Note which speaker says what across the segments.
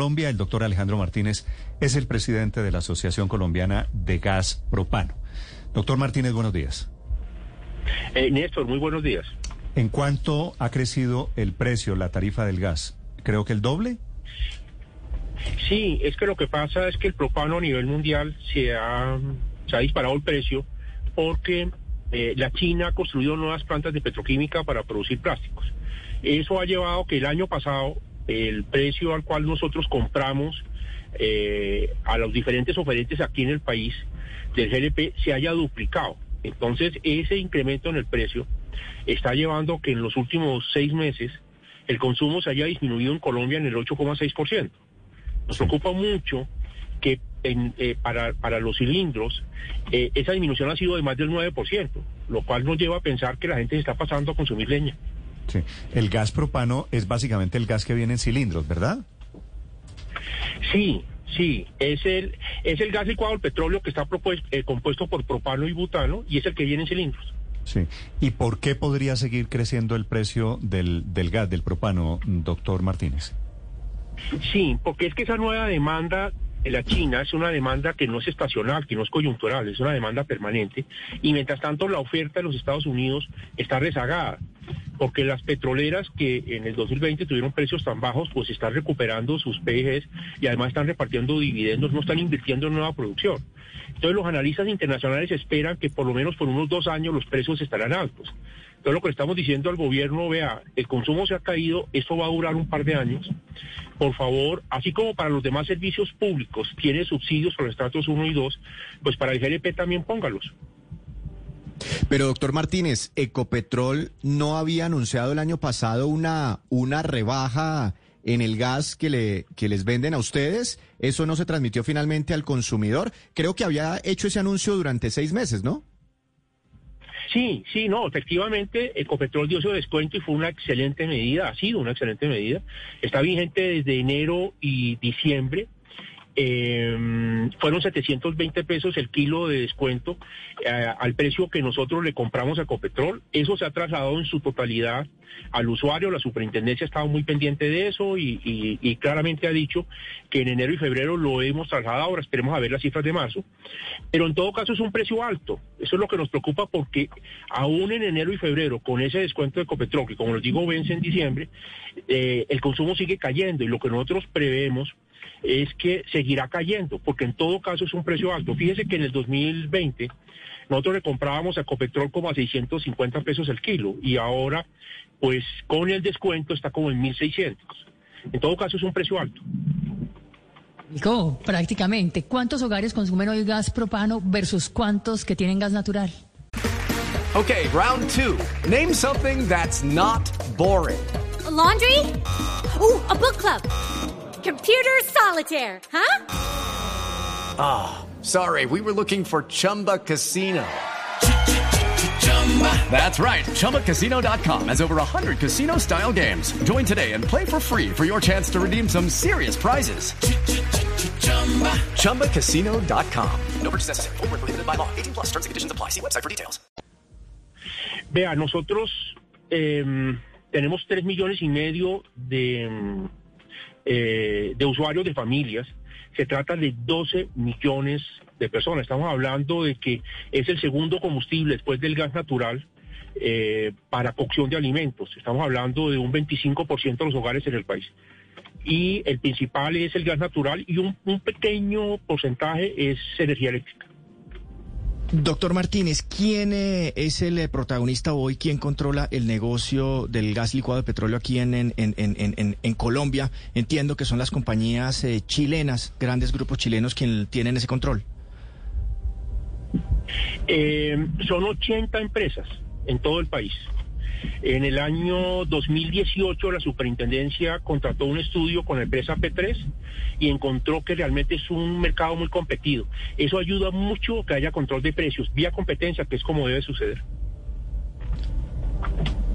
Speaker 1: Colombia. El doctor Alejandro Martínez es el presidente de la Asociación Colombiana de Gas Propano. Doctor Martínez, buenos días.
Speaker 2: Eh, Néstor, muy buenos días.
Speaker 1: ¿En cuánto ha crecido el precio, la tarifa del gas? Creo que el doble.
Speaker 2: Sí, es que lo que pasa es que el propano a nivel mundial se ha, se ha disparado el precio porque eh, la China ha construido nuevas plantas de petroquímica para producir plásticos. Eso ha llevado que el año pasado el precio al cual nosotros compramos eh, a los diferentes oferentes aquí en el país del GLP se haya duplicado. Entonces, ese incremento en el precio está llevando que en los últimos seis meses el consumo se haya disminuido en Colombia en el 8,6%. Nos preocupa mucho que eh, para, para los cilindros eh, esa disminución ha sido de más del 9%, lo cual nos lleva a pensar que la gente se está pasando a consumir leña.
Speaker 1: Sí. El gas propano es básicamente el gas que viene en cilindros, ¿verdad?
Speaker 2: Sí, sí, es el, es el gas licuado del petróleo que está eh, compuesto por propano y butano y es el que viene en cilindros.
Speaker 1: Sí. ¿Y por qué podría seguir creciendo el precio del, del gas, del propano, doctor Martínez?
Speaker 2: Sí, porque es que esa nueva demanda de la China es una demanda que no es estacional, que no es coyuntural, es una demanda permanente. Y mientras tanto la oferta de los Estados Unidos está rezagada, porque las petroleras que en el 2020 tuvieron precios tan bajos, pues están recuperando sus PGs y además están repartiendo dividendos, no están invirtiendo en nueva producción. Entonces los analistas internacionales esperan que por lo menos por unos dos años los precios estarán altos. Entonces lo que estamos diciendo al gobierno, vea, el consumo se ha caído, esto va a durar un par de años. Por favor, así como para los demás servicios públicos tiene subsidios para los estratos 1 y 2, pues para el GLP también póngalos.
Speaker 3: Pero doctor Martínez, Ecopetrol no había anunciado el año pasado una, una rebaja en el gas que, le, que les venden a ustedes. Eso no se transmitió finalmente al consumidor. Creo que había hecho ese anuncio durante seis meses, ¿no?
Speaker 2: Sí, sí, no, efectivamente, Ecopetrol dio su descuento y fue una excelente medida, ha sido una excelente medida. Está vigente desde enero y diciembre. Eh, fueron 720 pesos el kilo de descuento eh, al precio que nosotros le compramos a Ecopetrol. Eso se ha trasladado en su totalidad al usuario. La superintendencia ha estado muy pendiente de eso y, claramente ha dicho que en enero y febrero lo hemos trasladado. Ahora esperemos a ver las cifras de marzo. Pero en todo caso es un precio alto. Eso es lo que nos preocupa porque aún en enero y febrero, con ese descuento de Ecopetrol, que como les digo vence en diciembre, eh, el consumo sigue cayendo y lo que nosotros prevemos es que seguirá cayendo, porque en todo caso es un precio alto. Fíjese que en el 2020 nosotros le comprábamos a Copetrol como a 650 pesos el kilo y ahora, pues con el descuento está como en 1.600. En todo caso es un precio alto.
Speaker 4: Nico, prácticamente, ¿cuántos hogares consumen hoy gas propano versus cuántos que tienen gas natural?
Speaker 5: Ok, round two. Name something that's not boring.
Speaker 6: laundry? Uh, a book club. Computer solitaire, huh?
Speaker 5: Ah, oh, sorry, we were looking for Chumba Casino. That's right. ChumbaCasino.com has over 100 casino style games. Join today and play for free for your chance to redeem some serious prizes. ChumbaCasino.com. No purchase necessary. Full prohibited by law. 18 plus terms and conditions apply. See website for details.
Speaker 2: Vea, nosotros eh, tenemos 3 millones y medio de. Eh, de usuarios de familias, se trata de 12 millones de personas. Estamos hablando de que es el segundo combustible después del gas natural eh, para cocción de alimentos. Estamos hablando de un 25% de los hogares en el país. Y el principal es el gas natural y un pequeño porcentaje es energía eléctrica.
Speaker 3: Doctor Martínez, ¿quién eh, es el eh, protagonista hoy? ¿Quién controla el negocio del gas licuado de petróleo aquí en, Colombia? Entiendo que son las compañías eh, chilenas, grandes grupos chilenos, quienes tienen ese control.
Speaker 2: son 80 empresas en todo el país. En el año 2018 la superintendencia contrató un estudio con la empresa P3 y encontró que realmente es un mercado muy competido. Eso ayuda mucho que haya control de precios vía competencia, que es como debe suceder.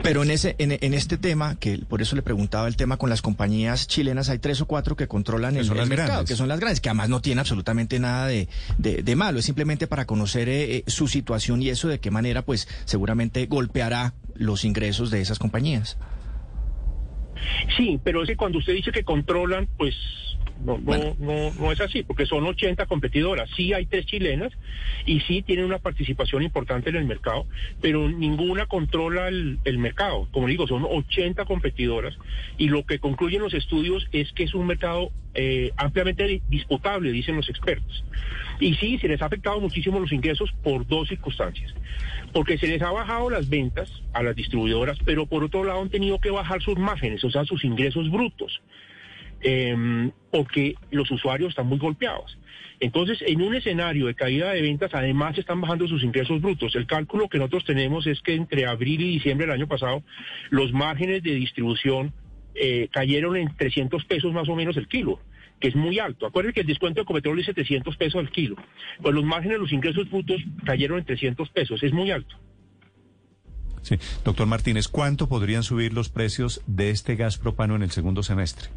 Speaker 3: Pero en ese, en, este tema, que por eso le preguntaba el tema con las compañías chilenas, hay tres o cuatro que controlan el, mercado, que son las grandes, que además no tienen absolutamente nada de, de, malo, es simplemente para conocer eh, eh, su situación y eso de qué manera, pues, seguramente golpeará los ingresos de esas compañías.
Speaker 2: Sí, pero es que cuando usted dice que controlan, pues No, no, no, no es así, porque son 80 competidoras. Sí hay tres chilenas y sí tienen una participación importante en el mercado, pero ninguna controla el, mercado. Como digo, son 80 competidoras y lo que concluyen los estudios es que es un mercado eh, ampliamente disputable, dicen los expertos. Y sí, se les ha afectado muchísimo los ingresos por dos circunstancias. Porque se les ha bajado las ventas a las distribuidoras, pero por otro lado han tenido que bajar sus márgenes, o sea, sus ingresos brutos eh, porque los usuarios están muy golpeados. Entonces, en un escenario de caída de ventas, además están bajando sus ingresos brutos. El cálculo que nosotros tenemos es que entre abril y diciembre del año pasado, los márgenes de distribución eh, cayeron en 300 pesos más o menos el kilo que es muy alto. Acuérdense que el descuento de Copetrol es 700 pesos al kilo. Pues los márgenes de los ingresos brutos cayeron en 300 pesos. Es muy alto.
Speaker 1: Sí. Doctor Martínez, ¿cuánto podrían subir los precios de este gas propano en el segundo semestre?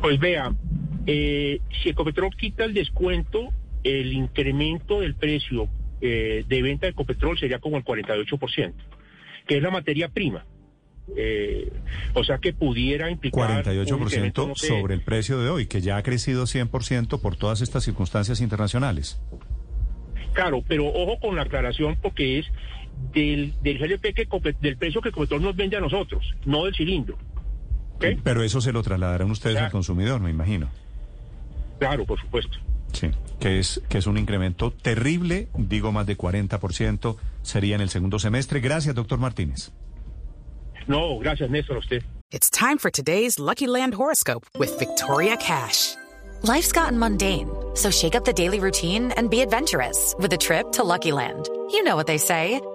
Speaker 2: Pues vea, eh, si Ecopetrol quita el descuento, el incremento del precio eh, de venta de Ecopetrol sería como el 48%, que es la materia prima. Eh, o sea que pudiera implicar...
Speaker 1: 48% sobre el precio de hoy, que ya ha crecido 100% por todas estas circunstancias internacionales.
Speaker 2: Claro, pero ojo con la aclaración porque es del, del GLP que del precio que Ecopetrol nos vende a nosotros, no del cilindro.
Speaker 1: Pero eso se lo trasladarán ustedes al consumidor, me imagino.
Speaker 2: Claro, por supuesto.
Speaker 1: Sí, que es, que es un incremento terrible, digo más de 40% sería en el segundo semestre. Gracias, doctor Martínez.
Speaker 2: No, gracias, Néstor, a usted.
Speaker 7: It's time for today's Lucky Land horoscope with Victoria Cash.
Speaker 8: Life's gotten mundane, so shake up the daily routine and be adventurous with a trip to Lucky Land. You know what they say.